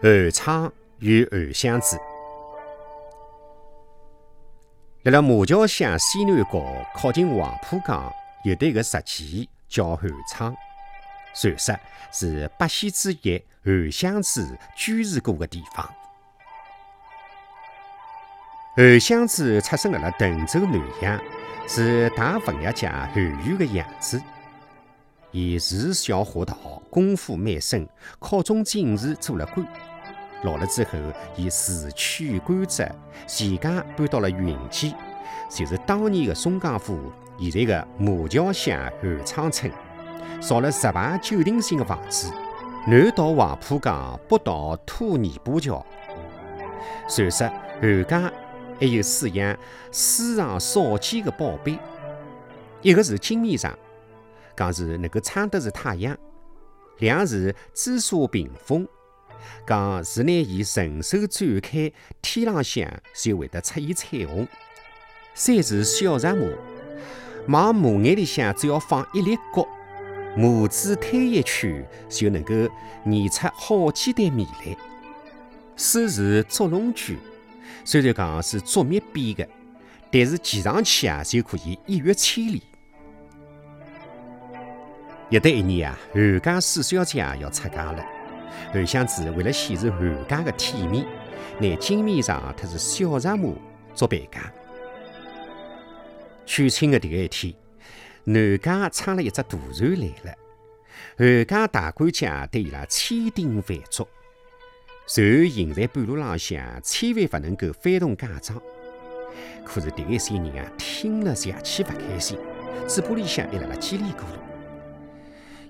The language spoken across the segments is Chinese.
韩昌与韩湘子，辣辣马桥乡西南角靠近黄浦江，有得一个石器叫韩昌，传说是八仙之一韩湘子居住过的地方。韩湘子出生辣辣滕州南阳，是大文学家韩愈的养子。伊自小学道，功夫蛮深，考中进士，做了官。老了之后，伊辞去官职，全家搬到了云间，就是当年的松江府现在的马桥乡韩昌村，造了十排九亭型的房子，南到黄浦江，北到土泥巴桥。传说韩家还有饲养世上少见的宝贝，一个是金面上，讲是能够撑得住太阳；两是紫砂屏风。讲是拿伊顺手转开，天浪向就会得出现彩虹。三是小石磨，往磨眼里向只要放一粒角，磨子推一圈就能够碾出好几袋米来。四是捉龙驹，虽然讲是捉密编的，但是骑上去啊就可以一跃千里。有得一年啊，韩家四小姐要出嫁了。韩湘子为了显示韩家的体面，拿金面上特是小石马做陪嫁。娶亲的第一天，南家撑了一只大船来了，韩家大管家对伊拉千叮万嘱，船行在半路浪向，千万不能够翻动嫁妆。可是第一三人啊，听了邪气不开心，嘴巴里向还辣辣叽里咕噜。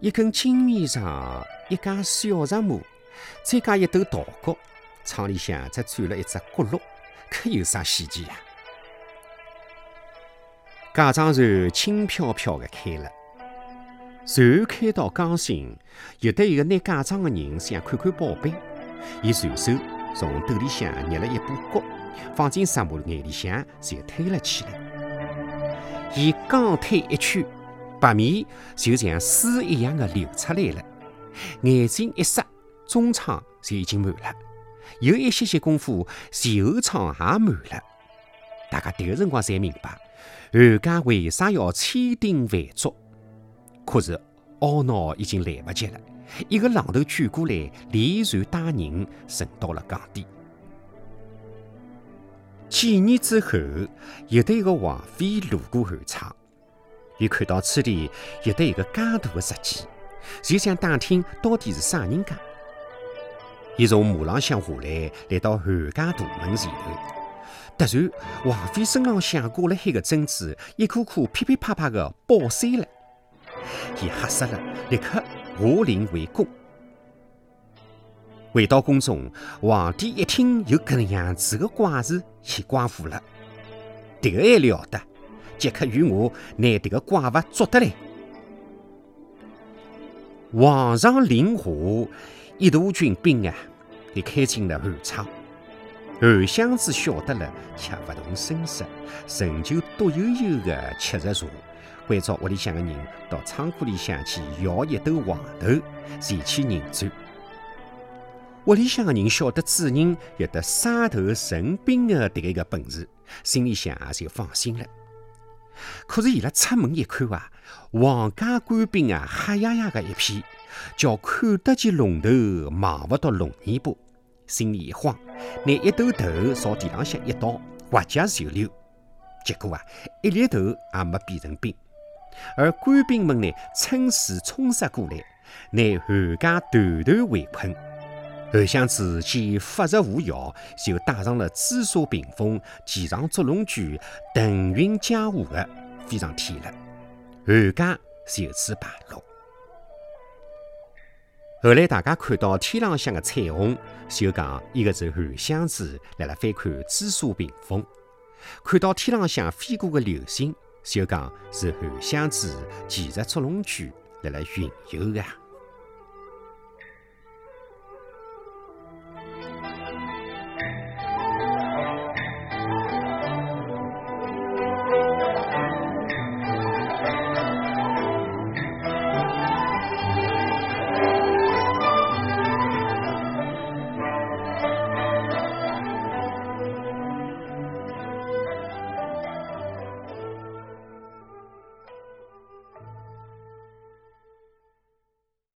一根金面上。一架小石马，再加一斗稻谷，厂里向只转了一只锅炉，可有啥稀奇呀？嫁妆船轻飘飘的开了，船开到江心，有得一个拿嫁妆的人想看看宝贝，伊随手从兜里向捏了一把角，放进石马眼里向，就推了起来。伊刚推一圈，白米就像水一样的流出来了。眼睛一眨，中舱就已经满了，有一些些功夫，前后舱也满了。大家迭个辰光才明白，韩家为啥要千叮万嘱。可是懊恼已经来不及了，一个浪头卷过来，连船带人沉到了港底。几年之后，有得一个王妃路过韩昌，伊看到此地有得一个介大的石矶。就想打听到底是啥人家。伊从马浪向下来，来到韩家大门前头。突然，王妃身浪向挂了海个珍珠，一颗颗噼噼啪啪的爆碎了。伊吓死了，立刻下令回宫。回到宫中，皇帝一听有搿能样子的怪事，也怪乎了。迭个还了得！即刻与我拿迭个怪物捉得来。皇上令下，一大群兵啊，就开进了韩仓。韩湘子晓得了，却不动声色，仍旧独悠悠地吃着茶，关照屋里向的人到仓库里向去舀一斗黄豆，赚取银子。屋里向的人晓得主人有得杀头成兵的迭个个本事，心里向也就放心了。可是伊拉出门一看啊，皇家官兵啊，黑压压的一片，叫看得见龙头，望不到龙尾巴，心里一慌，拿一斗头朝地浪向一倒，滑脚就溜。结果啊，一粒头也没变成冰。而官兵们呢，趁势冲杀过来，拿韩家团团围困。韩湘子见法术无效，就带上了紫砂屏风，骑上捉龙驹，腾云驾雾的飞上天了。韩家就此败落。后来大家看到天浪向的彩虹，就讲一个是韩湘子辣辣翻看紫砂屏风；看到天浪向飞过的流星，就讲是韩湘子骑着捉龙驹来来云游的。